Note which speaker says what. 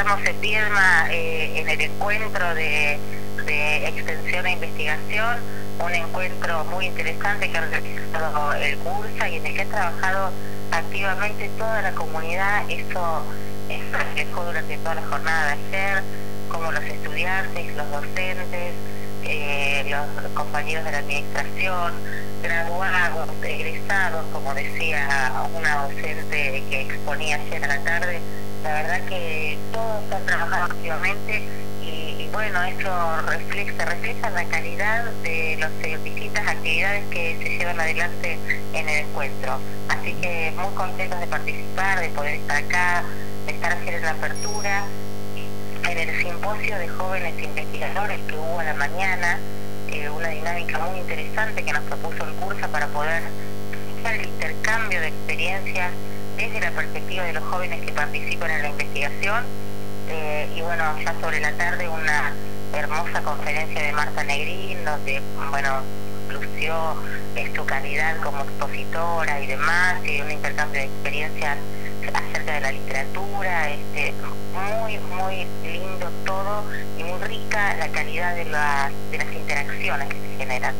Speaker 1: estamos en Viedma en el encuentro de, extensión e investigación, un encuentro muy interesante que ha realizado el CURSA y en el que ha trabajado activamente toda la comunidad. Eso, eso reflejó durante toda la jornada de ayer, como los estudiantes, los docentes, eh, los compañeros de la administración, graduados, egresados, como decía una docente que exponía ayer a la tarde, la verdad que todos han trabajado activamente y, bueno, eso refleja, se refleja en la calidad de las distintas actividades que se llevan adelante en el encuentro. Así que muy contentos de participar, de poder estar acá, de estar haciendo la apertura en el simposio de jóvenes investigadores que hubo a la mañana, eh, una dinámica muy interesante que nos propuso el curso para poder hacer el intercambio de experiencias desde la perspectiva de los jóvenes que participan en la investigación. Eh, y bueno, ya sobre la tarde una hermosa conferencia de Marta Negrín, donde, bueno, lució su calidad como expositora y demás, y un intercambio de experiencias acerca de la literatura, este, muy, muy lindo todo y muy rica la calidad de las, de las interacciones que se generan.